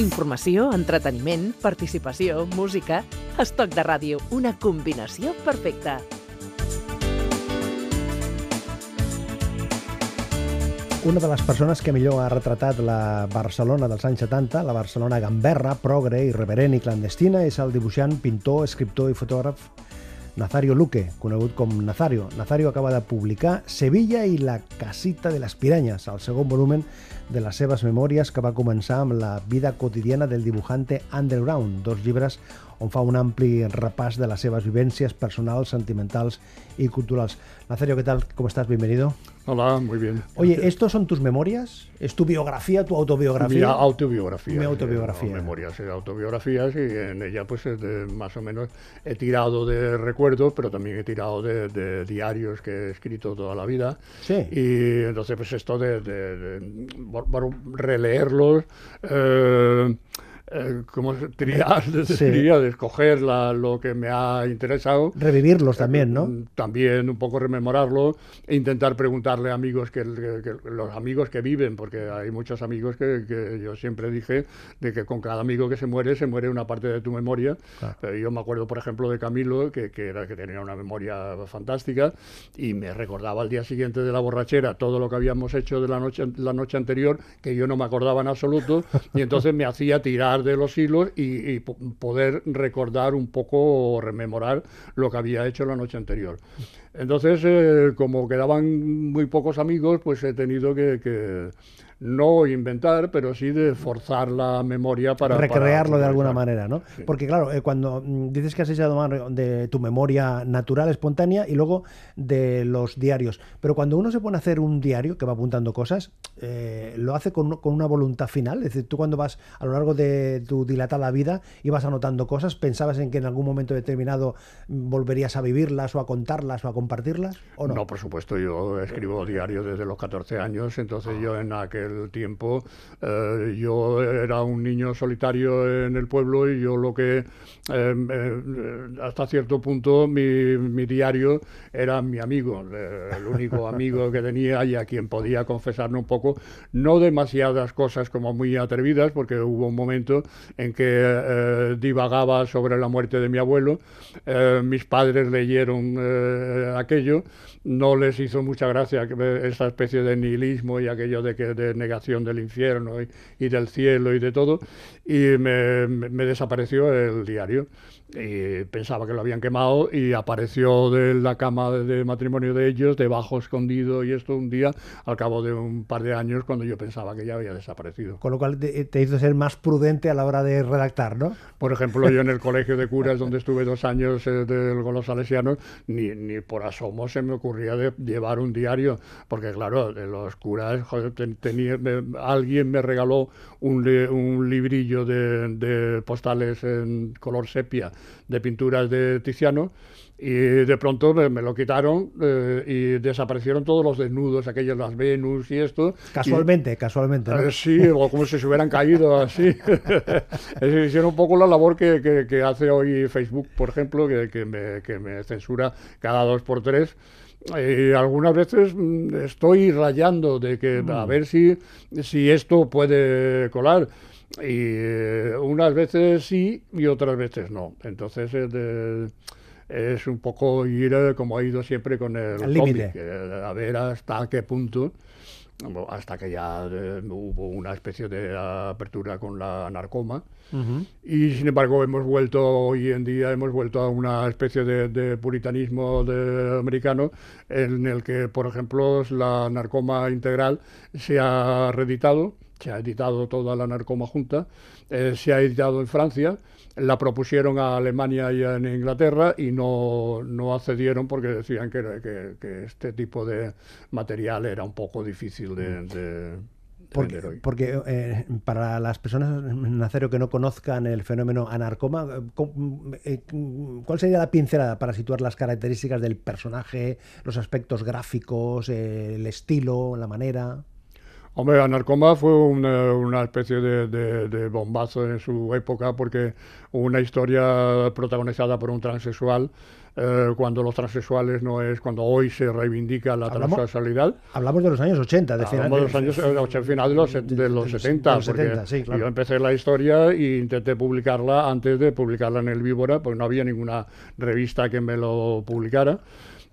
Informació, entreteniment, participació, música... Estoc de ràdio, una combinació perfecta. Una de les persones que millor ha retratat la Barcelona dels anys 70, la Barcelona gamberra, progre, irreverent i clandestina, és el dibuixant, pintor, escriptor i fotògraf Nazario Luque, conegut com Nazario. Nazario acaba de publicar Sevilla i la casita de les piranyes, el segon volumen de les seves memòries que va començar amb la vida quotidiana del dibujante Underground, dos llibres on fa un ampli repàs de las seves vivències personals, sentimentals y culturals. Nazario, ¿qué tal? ¿Cómo estás? Bienvenido. Hola, muy bien. Oye, ¿estos son tus memorias? ¿Es tu biografía, tu autobiografía? Mi autobiografía. Mi autobiografía. No, memorias, autobiografías y en ella pues más o menos he tirado de recuerdos, pero también he tirado de, diarios que he escrito toda la vida. Sí. Y entonces pues esto de, de, releerlos... Eh, eh, como triar, diría, de escoger lo que me ha interesado. Revivirlos también, ¿no? Mm, también un poco rememorarlo e intentar preguntarle a amigos que, los amigos que viven, porque hay muchos amigos que, yo siempre dije de que con cada amigo que se muere, se muere una parte de tu memoria. yo me acuerdo, por ejemplo, de Camilo, que, era, que tenía una memoria fantástica y me recordaba al día siguiente de la borrachera todo lo que habíamos hecho de la noche, la noche anterior, que yo no me acordaba en absoluto, y entonces me hacía tirar de los hilos y, poder recordar un poco o rememorar lo que había hecho la noche anterior. Entonces, eh, como quedaban muy pocos amigos, pues he tenido que no inventar, pero sí de forzar la memoria para... Recrearlo de alguna manera, ¿no? Porque claro, eh, cuando mm, dices que has echado de tu memoria natural, espontánea, y luego de los diarios, pero cuando uno se pone a hacer un diario, que va apuntando cosas, eh, lo hace con, con, una voluntad final, es decir, tú cuando vas a lo largo de tu dilatada vida y vas anotando cosas, ¿pensabas en que en algún momento determinado volverías a vivirlas o a contarlas o a compartirlas? ¿o no? no, por supuesto, yo escribo diario desde los 14 años, entonces yo en aquel tiempo. Eh, yo era un niño solitario en el pueblo y yo lo que eh, eh, hasta cierto punto mi, diario era mi amigo, el único amigo que tenía y a quien podía confesarme un poco, no demasiadas cosas como muy atrevidas, porque hubo un momento en que divagaba sobre la muerte de mi abuelo, mis padres leyeron aquello, no les hizo mucha gracia esa especie de nihilismo y aquello de que de negación del infierno y, del cielo y de todo, y me desapareció el diario y pensaba que lo habían quemado y apareció de la cama de matrimonio de ellos, debajo escondido y esto un día, al cabo de un par de años, cuando yo pensaba que ya había desaparecido. Con lo cual te, hizo ser más prudente a la hora de redactar, ¿no? Por ejemplo, yo en el colegio de curas, donde estuve dos años eh, con los salesianos, ni, ni por asomo se me ocurría de llevar un diario, porque claro, de los curas, tenía, alguien me regaló un, un librillo de, de postales en color sepia de pinturas de Tiziano y de pronto me, lo quitaron eh, y desaparecieron todos los desnudos, aquellos las Venus y esto. Casualmente, casualmente. Eh, sí, o como si se hubieran caído así. Hicieron un poco la labor que, que, hace hoy Facebook, por ejemplo, que, que, me, que me censura cada dos por tres. Y algunas veces mm, estoy rayando de que a mm. ver si, si esto puede colar. Y eh, unas veces sí y otras veces no. Entonces es un poco ir eh, como ha ido siempre con el límite. a ver hasta qué punto hasta que ya eh, hubo una especie de apertura con la narcoma. Y sin embargo hemos vuelto, hoy en día hemos vuelto a una especie de, de, puritanismo de americano en el que, por ejemplo, la narcoma integral se ha reeditado se ha editado toda la narcoma junta, eh, se ha editado en Francia, la propusieron a Alemania y en Inglaterra y no, no accedieron porque decían que, que, este tipo de material era un poco difícil de... porque, porque eh, para las personas en acero que no conozcan el fenómeno anarcoma, eh, ¿cuál sería la pincelada para situar las características del personaje, los aspectos gráficos, el estilo, la manera? Hombre, Anarcoma fue una, especie de, bombazo en su época porque una historia protagonizada por un transexual eh, cuando los transexuales no es, cuando hoy se reivindica la transexualidad. Hablamos de los años 80, de final, de los años eh, final de los, de, los 70, yo empecé la historia e intenté publicarla antes de publicarla en el Víbora, porque no había ninguna revista que me lo publicara.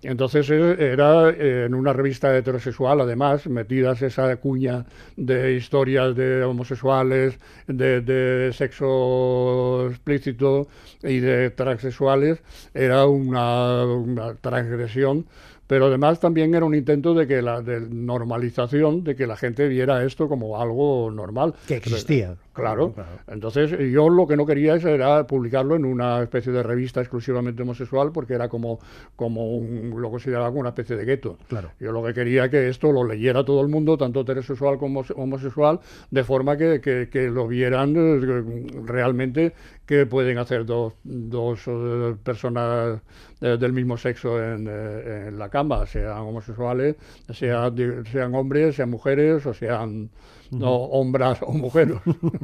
Entonces eh, era eh, en una revista heterosexual, además, metidas esa cuña de historias de homosexuales, de, sexo explícito y de transexuales, era una transgresión pero además también era un intento de que la de normalización, de que la gente viera esto como algo normal. Que existía. Claro. Entonces yo lo que no quería era publicarlo en una especie de revista exclusivamente homosexual porque era como, como un, lo consideraba como una especie de gueto. Claro. Yo lo que quería que esto lo leyera todo el mundo, tanto heterosexual como homosexual, de forma que, que, lo vieran eh, realmente que pueden hacer dos, dos eh, personas del mismo sexo en, eh, en, la cama, sean homosexuales, sean, sean hombres, sean mujeres o sean no hombres o mujeres.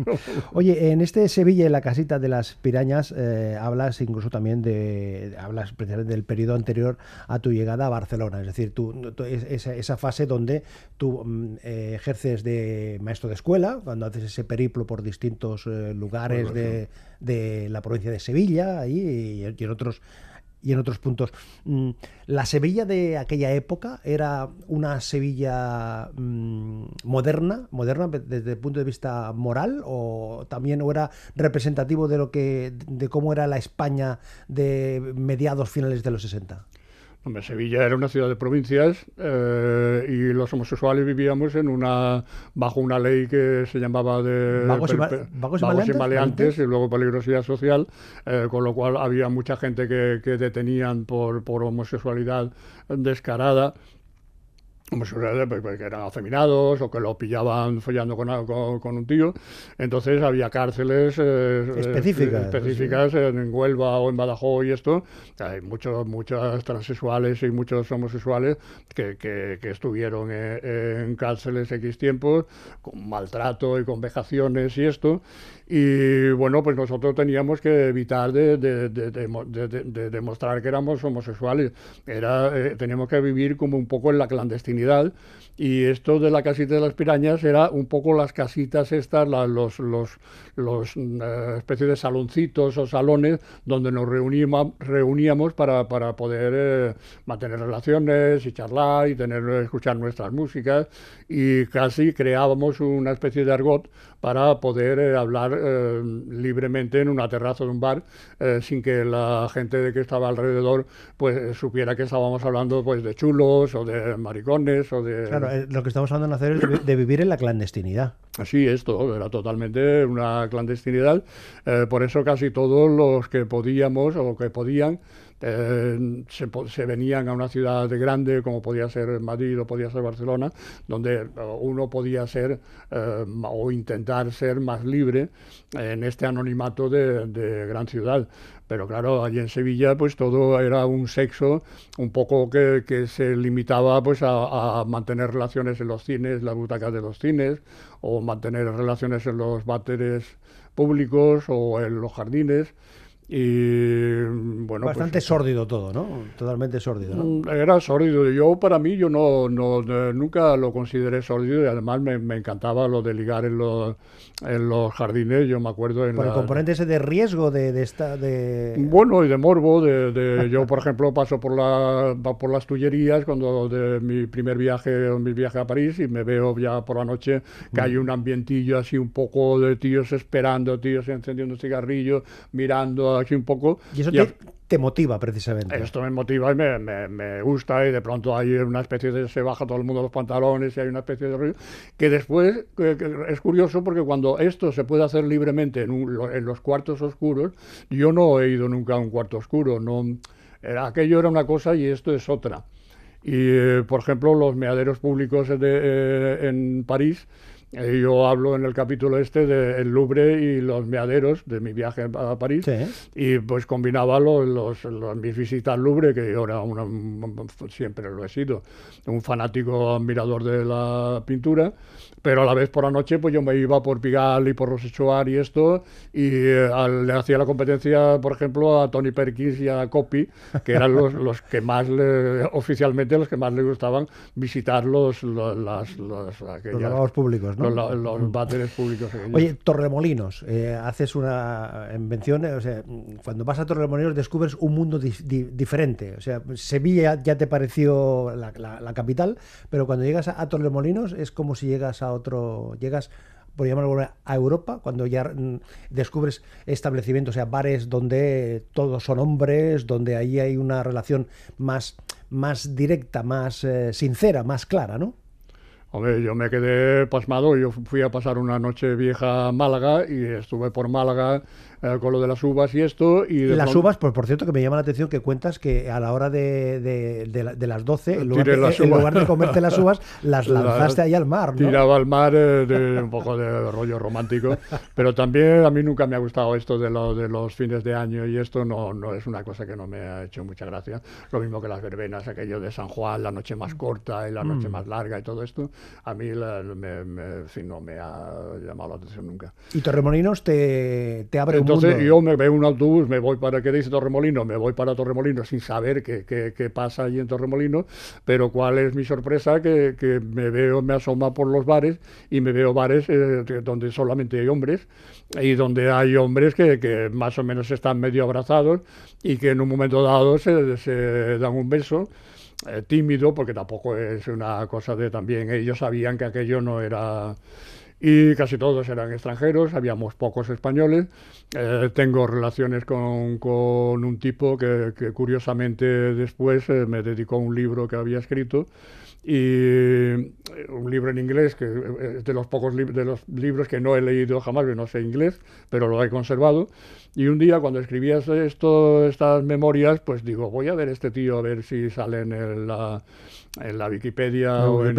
Oye, en este Sevilla, en la casita de las pirañas, eh, hablas incluso también de, hablas precisamente del periodo anterior a tu llegada a Barcelona, es decir, tú, esa, esa, fase donde tú mm, eh, ejerces de maestro de escuela, cuando haces ese periplo por distintos eh, lugares de, de, la provincia de Sevilla y, y en otros y en otros puntos. Mm, ¿La Sevilla de aquella época era una Sevilla mm, moderna, moderna desde el punto de vista moral, o también era representativo de lo que de cómo era la España de mediados finales de los 60? Hombre, Sevilla era una ciudad de provincias eh, y los homosexuales vivíamos en una bajo una ley que se llamaba de vagos y, maleantes, y luego peligrosidad social, eh, con lo cual había mucha gente que, que detenían por, por homosexualidad descarada pues, pues, que eran afeminados o que lo pillaban follando con, con, un tío. Entonces había cárceles eh, específicas, específicas en Huelva o en Badajoz y esto. Hay muchos, muchas transexuales y muchos homosexuales que, que, estuvieron en, en, cárceles X tiempos con maltrato y con vejaciones y esto. Y bueno, pues nosotros teníamos que evitar de, demostrar que éramos homosexuales. Era, eh, teníamos que vivir como un poco en la clandestinidad y esto de la casita de las pirañas era un poco las casitas estas, los, los, eh, especies de saloncitos o salones donde nos reuníamos, reuníamos para, para poder eh, mantener relaciones y charlar y tener, escuchar nuestras músicas y casi creábamos una especie de argot para poder eh, hablar libremente en una terraza de un bar sin que la gente de que estaba alrededor pues supiera que estábamos hablando pues de chulos o de maricones o de eh, lo que estamos hablando de hacer es de, vivir en la clandestinidad. Sí, esto era totalmente una clandestinidad. Eh, por eso casi todos los que podíamos o que podían eh, se, venían a una ciudad grande como podía ser Madrid o podía ser Barcelona, donde uno podía ser o intentar ser más libre en este anonimato de gran ciudad. Pero claro, allí en Sevilla pues todo era un sexo un poco que, que se limitaba pues a, mantener relaciones en los cines, las butacas de los cines, o mantener relaciones en los váteres públicos o en los jardines. Y bueno, bastante pues, sórdido todo, ¿no? Totalmente sórdido, ¿no? Mm, era sórdido. Yo para mí yo no, no, nunca lo consideré sórdido y además me, me, encantaba lo de ligar en los, en los jardines. Yo me acuerdo en Por el componente ese de riesgo de, de esta de bueno y de morbo. De, de yo por ejemplo paso por la por las Tullerías cuando de mi primer viaje mi viaje a París y me veo ya por la noche que hay mm. un ambientillo así un poco de tíos esperando, tíos encendiendo cigarrillos, mirando aquí un poco. Y eso te, motiva precisamente. Esto me motiva y me, me, gusta y de pronto hay una especie de... se baja todo el mundo los pantalones y hay una especie de ruido que después es curioso porque cuando esto se puede hacer libremente en, en, los cuartos oscuros, yo no he ido nunca a un cuarto oscuro, no... Aquello era una cosa y esto es otra. Y, eh, por ejemplo, los meaderos públicos de, eh, en París yo hablo en el capítulo este del Louvre y los meaderos de mi viaje a París. Y pues combinaba los, los, mis visitas al Louvre, que yo era una, siempre lo he sido, un fanático admirador de la pintura, pero a la vez por la noche pues yo me iba por Pigalle y por Rosechoir y esto, y eh, le hacía la competencia, por ejemplo, a Tony Perkins y a Copy, que eran los, los que más, le, oficialmente, los que más le gustaban visitar los, los, las, los, los públicos, ¿no? Los, los mm. públicos. Oye, Torremolinos, eh, haces una invención, o sea, cuando vas a Torremolinos descubres un mundo diferente, o sea, Sevilla ya te pareció la, la, capital, pero cuando llegas a, a Torremolinos es como si llegas a otro, llegas por llamarlo a Europa, cuando ya mm, descubres establecimientos, o sea, bares donde todos son hombres, donde ahí hay una relación más, más directa, más eh, sincera, más clara, ¿no? Hombre, yo me quedé pasmado, yo fui a pasar una noche vieja a Málaga y estuve por Málaga eh, con lo de las uvas y esto. Y, las uvas, pues por cierto, que me llama la atención que cuentas que a la hora de, de, las 12, en lugar de, comerte las uvas, las lanzaste ahí al mar. ¿no? Tiraba al mar eh, de, un poco de rollo romántico, pero también a mí nunca me ha gustado esto de, lo, de los fines de año y esto no, no es una cosa que no me ha hecho mucha gracia. Lo mismo que las verbenas, aquello de San Juan, la noche más corta y la noche mm. más larga y todo esto, a mí me, no me ha llamado la atención nunca. ¿Y Torremolinos te, te abre entonces yo me veo un autobús, me voy para, ¿qué dice Torremolino? Me voy para Torremolino sin saber qué, qué, pasa allí en Torremolino, pero cuál es mi sorpresa, que, que me veo, me asoma por los bares y me veo bares eh, donde solamente hay hombres y donde hay hombres que, que, más o menos están medio abrazados y que en un momento dado se, se dan un beso. Eh, tímido, porque tampoco es una cosa de también ellos sabían que aquello no era y casi todos eran extranjeros, habíamos pocos españoles. Eh, tengo relaciones con, con, un tipo que, que curiosamente después eh, me dedicó un libro que había escrito y eh, un libro en inglés que es de los pocos de los libros que no he leído jamás, que no sé inglés, pero lo he conservado. Y un día cuando escribías esto, estas memorias, pues digo, voy a ver este tío a ver si sale en la, en la Wikipedia, o en,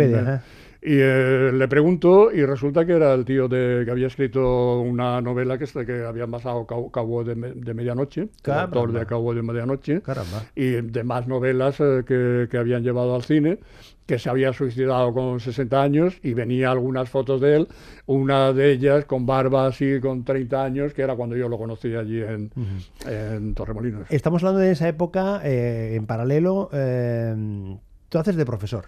y eh, le pregunto y resulta que era el tío de, que había escrito una novela que, que había basado Cabo, de, Medianoche, el autor de Cabo de Medianoche, y de más novelas eh, que, que, habían llevado al cine, que se había suicidado con 60 años y venía algunas fotos de él, una de ellas con barba así con 30 años, que era cuando yo lo conocí allí en, en Torremolinos. Estamos hablando de esa época, eh, en paralelo, tú haces de profesor.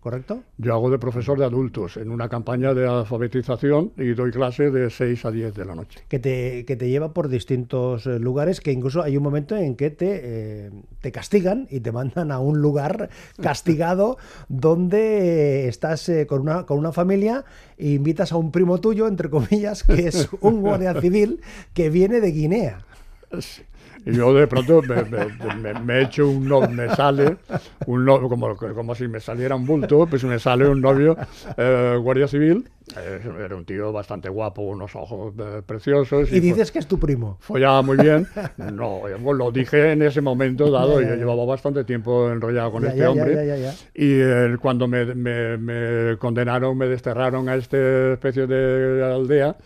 ¿Correcto? Yo hago de profesor de adultos en una campaña de alfabetización y doy clase de 6 a 10 de la noche. Que te, que te lleva por distintos eh, lugares, que incluso hay un momento en que te, eh, te castigan y te mandan a un lugar castigado donde estás eh, con, una, con una familia e invitas a un primo tuyo, entre comillas, que es un guardia civil que viene de Guinea. Sí. Y yo de pronto me, me, me, echo un novio, me sale un novio, como, como si me saliera un bulto, pues me sale un novio eh, guardia civil eh, era un tío bastante guapo, unos ojos eh, preciosos. ¿Y, dices que es tu primo? Follaba muy bien. No, eh, lo dije en ese momento dado, y yo llevaba bastante tiempo enrollado con este hombre. y cuando me, condenaron, me desterraron a esta especie de aldea,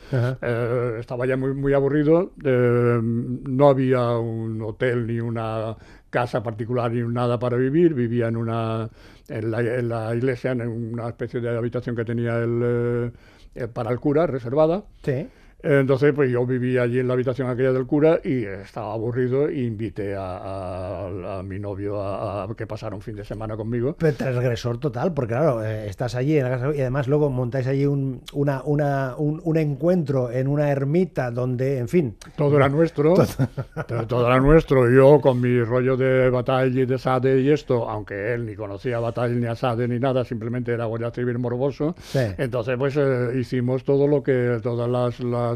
estaba ya muy, muy aburrido. no había un hotel ni una casa particular ni nada para vivir. Vivía en una en la, iglesia, en una especie de habitación que tenía el, eh, para el cura, reservada. Sí. Entonces, pues yo vivía allí en la habitación aquella del cura y estaba aburrido e invité a, mi novio a, que pasara un fin de semana conmigo. Pero transgresor total, porque claro, eh, estás allí en la casa y además luego montáis allí un, una, una, un, encuentro en una ermita donde, en fin... Todo era nuestro, todo, era nuestro. Yo con mi rollo de batalla y de Sade y esto, aunque él ni conocía batalla ni a Sade ni nada, simplemente era guardia civil morboso. Entonces, pues eh, hicimos todo lo que, todas las las,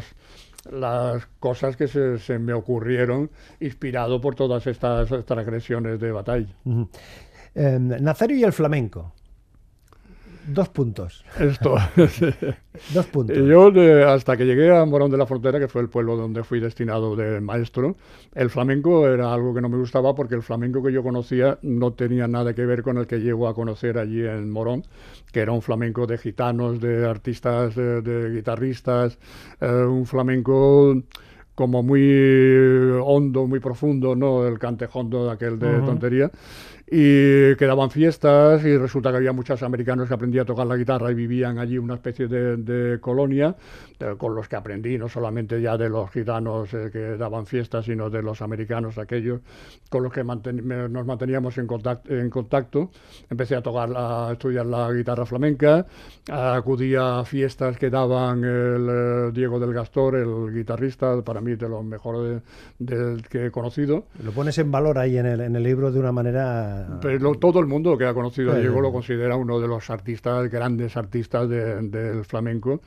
cosas que se, me ocurrieron inspirado por todas estas transgresiones de batalla. Em, Nazario y el flamenco. Dos puntos. Esto. Dos puntos. Yo, hasta que llegué a Morón de la Frontera, que fue el pueblo donde fui destinado de maestro, el flamenco era algo que no me gustaba porque el flamenco que yo conocía no tenía nada que ver con el que llego a conocer allí en Morón, que era un flamenco de gitanos, de artistas, de, guitarristas, eh, un flamenco como muy hondo, muy profundo, ¿no? El cantejondo de aquel de tontería y quedaban fiestas y resulta que había muchos americanos que aprendían a tocar la guitarra y vivían allí una especie de, colonia con los que aprendí, no solamente ya de los gitanos eh, que daban fiestas, sino de los americanos aquellos con los que nos manteníamos en contacto, en contacto. Empecé a tocar, a estudiar la guitarra flamenca, acudía a fiestas que daban el eh, Diego del Gastor, el guitarrista, para mí de los mejores que he conocido. Lo pones en valor ahí en el, en el libro de una manera pero todo el mundo que ha conocido a Diego lo considera uno de los artistas, grandes artistas del flamenco,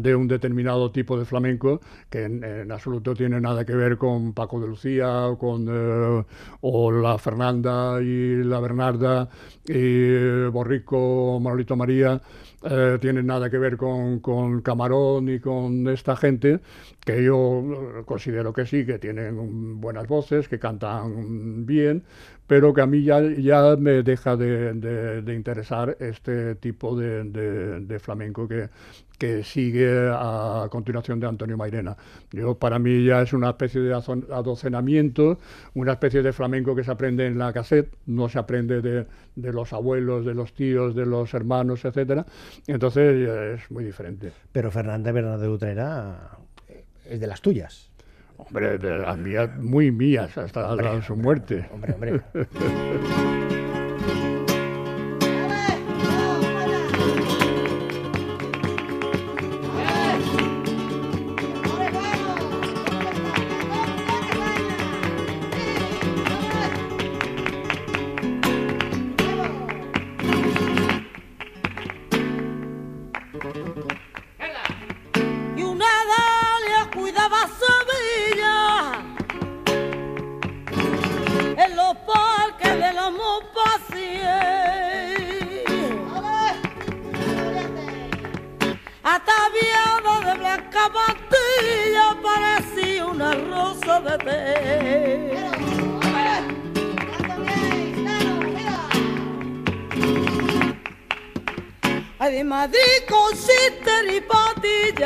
de un determinado tipo de flamenco que en, absoluto tiene nada que ver con Paco de Lucía o con eh, o la Fernanda y la Bernarda y Borrico o Manolito María. Eh, tienen nada que ver con, con, Camarón y con esta gente, que yo eh, considero que sí, que tienen buenas voces, que cantan bien, pero que a mí ya, ya me deja de, interesar este tipo de, flamenco que, que sigue a continuación de Antonio Mairena. Yo, para mí ya es una especie de adocenamiento, una especie de flamenco que se aprende en la cassette, no se aprende de, de los abuelos, de los tíos, de los hermanos, etcétera. Entonces es muy diferente. Pero Fernández Bernardo de Utrera es de las tuyas. Hombre, de las mías, muy mías, hasta su muerte. Hombre, hombre.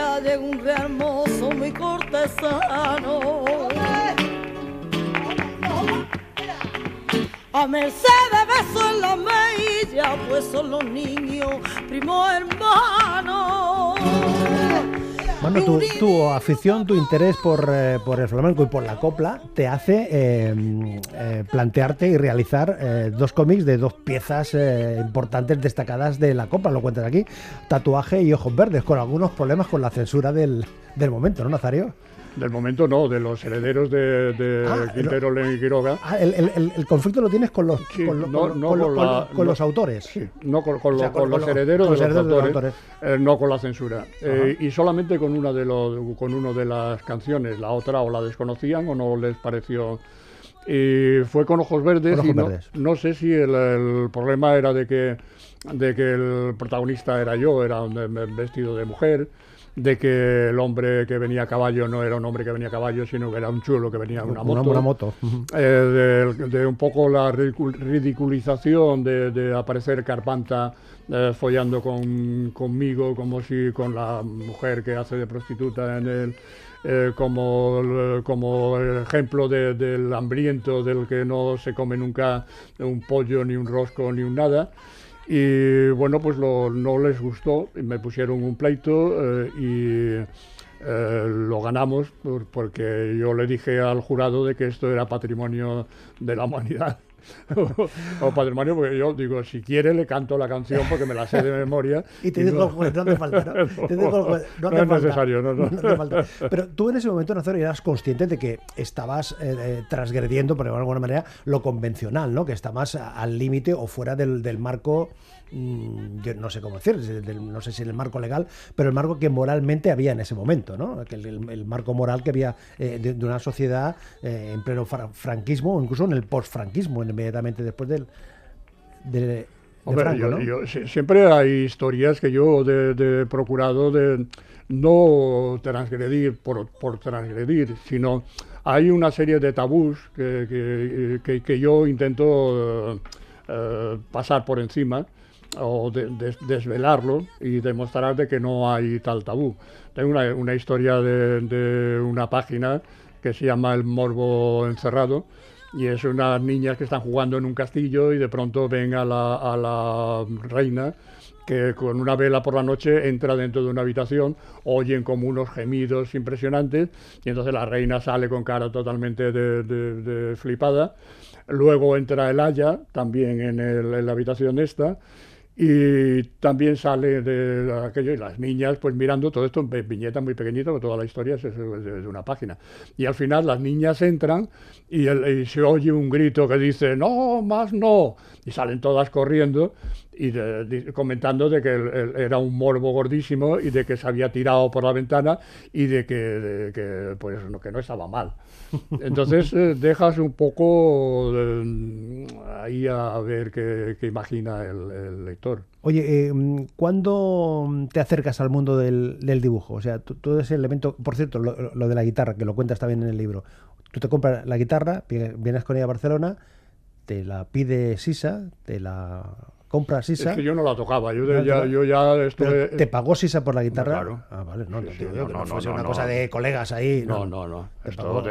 patilla de un hermoso muy cortesano. A Mercedes beso en la mejilla, pues son los niños, primo hermano. Bueno, tu, afición, tu interés por, eh, por, el flamenco y por la copla te hace eh, eh, plantearte y realizar dos cómics de dos piezas importantes destacadas de la copla, lo cuentas aquí, Tatuaje y Ojos Verdes, con algunos problemas con la censura del, del momento, ¿no, Nazario? Del momento no, de los herederos de, de ah, Quintero y Quiroga. Ah, el, conflicto lo tienes con los, con, los autores. Sí, no con, los herederos de los autores, eh, no con la censura. Eh, y solamente con una de los, con uno de las canciones, la otra o la desconocían o no les pareció. Y fue con ojos verdes y no, sé si el, problema era de que, de que el protagonista era yo, era un vestido de mujer de que el hombre que venía a caballo no era un hombre que venía a caballo, sino que era un chulo que venía en una moto. Una, moto. Eh, de, un poco la ridiculización de, aparecer Carpanta eh, follando con, conmigo, como si con la mujer que hace de prostituta en el. Eh, como, como ejemplo del hambriento, del que no se come nunca un pollo, ni un rosco, ni un nada. Y bueno, pues no les gustó, me pusieron un pleito eh, y eh, lo ganamos porque yo le dije al jurado de que esto era patrimonio de la humanidad. o, patrimonio, porque yo digo, si quiere le canto la canción porque me la sé de memoria. y te digo, no, no hace falta. No, no, es necesario, no, no. falta. Pero tú en ese momento, Nazario, eras consciente de que estabas eh, transgrediendo, por alguna manera, lo convencional, ¿no? Que estabas al límite o fuera del, del marco Mm, yo no sé cómo decir, no sé si el marco legal, pero el marco que moralmente había en ese momento, ¿no? el, marco moral que había eh, de, una sociedad eh, en pleno franquismo o incluso en el postfranquismo, inmediatamente después del, siempre hay historias que yo he procurado de no transgredir por, transgredir, sino hay una serie de tabús que, que, yo intento eh, pasar por encima o desvelarlo y demostrar de que no hay tal tabú. Tengo una, una historia de, de, una página que se llama El Morbo Encerrado y es unas niñas que están jugando en un castillo y de pronto ven a la, reina que con una vela por la noche entra dentro de una habitación, oyen como unos gemidos impresionantes y entonces la reina sale con cara totalmente de, flipada. Luego entra el Aya, también en, en la habitación esta, y también sale de aquello y las niñas pues mirando todo esto en viñeta muy pequeñita porque toda la historia es de, una página. Y al final las niñas entran y, y, se oye un grito que dice no más no y salen todas corriendo y comentando de que era un morbo gordísimo y de que se había tirado por la ventana y de que, pues, que no estaba mal. Entonces eh, dejas un poco ahí a ver qué, imagina el, lector. Oye, eh, ¿cuándo te acercas al mundo del, dibujo? O sea, todo ese elemento, por cierto, lo, lo, de la guitarra, que lo cuentas también en el libro. Tú te compras la guitarra, vienes con ella a Barcelona, te la pide Sisa, te la compra Sisa. Es que yo no la tocaba, yo, ya, yo ya estuve... ¿Te pagó Sisa por la guitarra? Claro. Ah, vale, no, no, no, no, una cosa de colegas ahí. No, no, no. Esto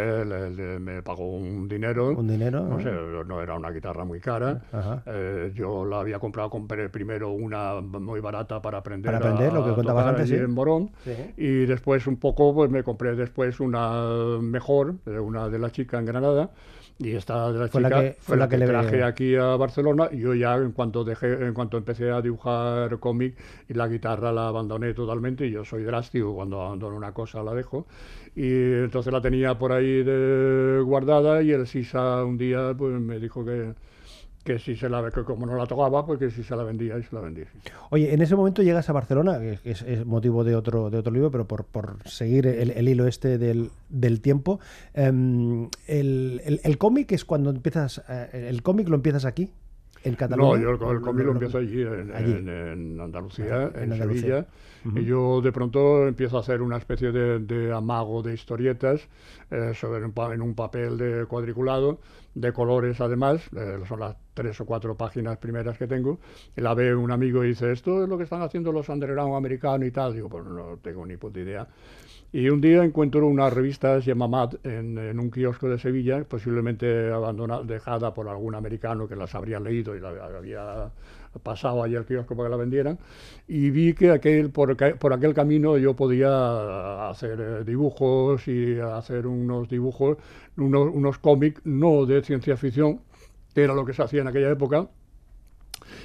me pagó un dinero. ¿Un dinero? No sé, no era una guitarra muy cara. Eh, yo la había comprado, compré primero una muy barata para aprender. Para aprender, lo que contabas antes, sí. en Morón. Y después un poco, pues me compré después una mejor, una de la chica en Granada. Y esta de la fue chica la que, fue la que, le traje aquí a Barcelona. Yo ya en cuanto dejé, en cuanto empecé a dibujar cómic y la guitarra la abandoné totalmente. Yo soy drástico, cuando abandono una cosa la dejo. Y entonces la tenía por ahí de, guardada y el Sisa un día pues me dijo que, que si se la que como no la tocaba, pues que si se la vendía y se la vendía. Oye, en ese momento llegas a Barcelona, que es, motivo de otro, de otro libro, pero por, por seguir el, hilo este del, del tiempo. Em, el, el, cómic es cuando empiezas, eh, el cómic lo empiezas aquí. ¿En Cataluña? No, yo el, cómic lo, empiezo allí, en, Andalucía, en, Sevilla. Y yo de pronto empiezo a hacer una especie de, amago de historietas eh, sobre en un papel de cuadriculado, de colores además, eh, son las tres o cuatro páginas primeras que tengo. Y la ve un amigo y dice, esto es lo que están haciendo los underground americanos y tal. Digo, pues no tengo ni puta idea. Y un día encuentro una revista, se llama Mad, en, un kiosco de Sevilla, posiblemente abandonada, dejada por algún americano que las habría leído y la había pasado allí al kiosco para que la vendieran. Y vi que aquel, por, por aquel camino yo podía hacer eh, dibujos y hacer unos dibujos, unos, unos cómics, no de ciencia ficción, que era lo que se hacía en aquella época,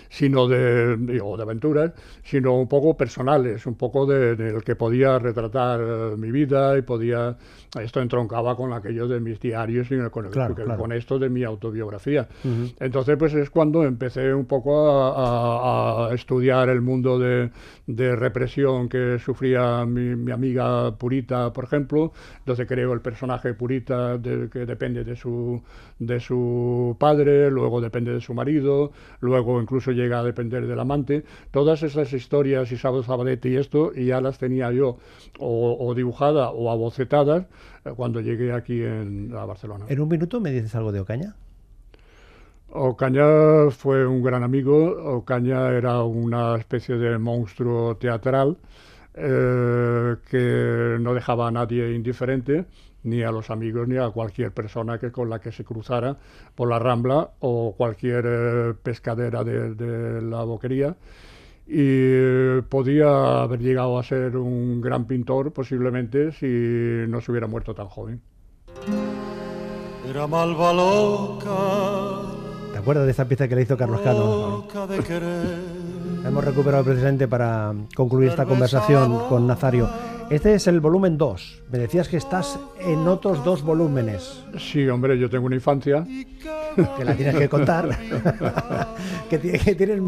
sino de, de aventuras, sino un poco personales, un poco de, el que podía retratar eh, mi vida y podía, esto entroncaba con aquello de mis diarios y con, con esto de mi autobiografía. Entonces, pues es cuando empecé un poco a, estudiar el mundo de, de represión que sufría mi, mi, amiga Purita, por ejemplo. Entonces creo el personaje Purita que depende de su, de su padre, luego depende de su marido, luego incluso llega a depender del amante. Todas esas historias, y Sabadete y esto, y ya las tenía yo o, dibujadas o abocetadas eh, cuando llegué aquí en, a Barcelona. ¿En un minuto me dices algo de Ocaña? Ocaña fue un gran amigo. Ocaña era una especie de monstruo teatral eh, que no dejaba a nadie indiferente ni a los amigos ni a cualquier persona que con la que se cruzara por la rambla o cualquier eh, pescadera de, la boquería y podía haber llegado a ser un gran pintor posiblemente si no se hubiera muerto tan joven. Era malva ¿Te acuerdas de esa pieza que le hizo Carlos Cano? Hemos recuperado precisamente para concluir esta conversación con Nazario. Este es el volumen 2. Me decías que estás en otros dos volúmenes. Sí, hombre, yo tengo una infancia. Que la tienes que contar. que, tienes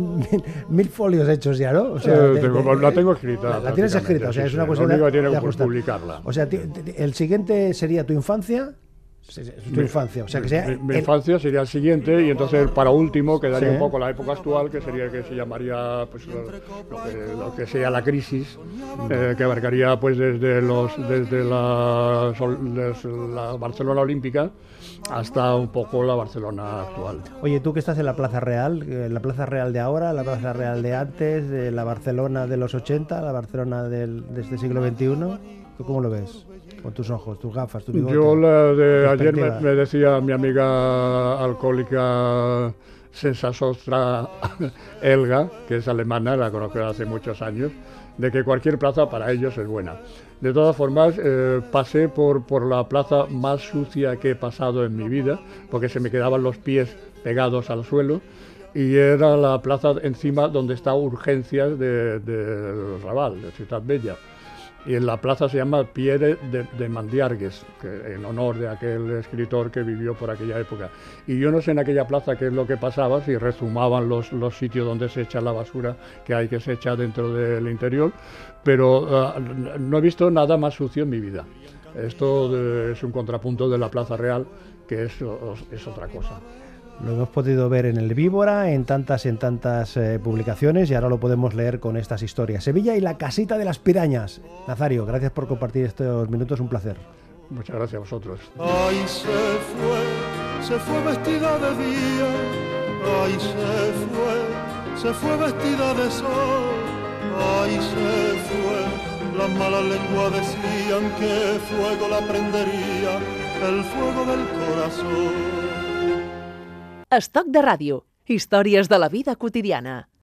mil, folios hechos ya, ¿no? O sea, eh, la tengo escrita. La, tienes escrita, o sea, es una cuestión de, publicarla. O sea, el siguiente sería tu infancia, Es tu infancia. O sea, que sea mi, mi el- infancia sería el siguiente y entonces para último quedaría Sí. un poco la época actual que sería que se llamaría pues lo, que, lo que sea la crisis eh, que abarcaría pues desde los desde la, Barcelona Olímpica hasta un poco la Barcelona actual. Oye, tú que estás en la Plaza Real, eh, la Plaza Real de ahora, la Plaza Real de antes, de la Barcelona de los 80, la Barcelona del, de este siglo XXI, ¿tú cómo lo ves? Con tus ojos, tus gafas, tu bigote. Yo la de ayer me, me decía mi amiga alcohólica Sensasostra Elga, que es alemana, la conozco hace muchos años, de que cualquier plaza para ellos es buena. De todas formas, eh, pasé por, por la plaza más sucia que he pasado en mi vida, porque se me quedaban los pies pegados al suelo, y era la plaza encima donde está Urgencias de- del Raval, de Ciudad Bella y en la plaza se llama Pierre de, de Mandiargues, que, en honor de aquel escritor que vivió por aquella época. Y yo no sé en aquella plaza qué es lo que pasaba, si rezumaban los, los sitios donde se echa la basura que hay que se echa dentro del interior, pero ah, no he visto nada más sucio en mi vida. Esto eh, es un contrapunto de la Plaza Real, que es, es otra cosa. Lo hemos podido ver en el Víbora, en tantas y en tantas eh, publicaciones y ahora lo podemos leer con estas historias. Sevilla y la casita de las pirañas. Nazario, gracias por compartir estos minutos, un placer. Muchas gracias a vosotros. Ay, se fue, se fue vestida de día. Ay, se fue, se fue vestida de sol. Ay, se fue, las malas lenguas decían que fuego la prendería, el fuego del corazón. Estoc de ràdio. Històries de la vida quotidiana.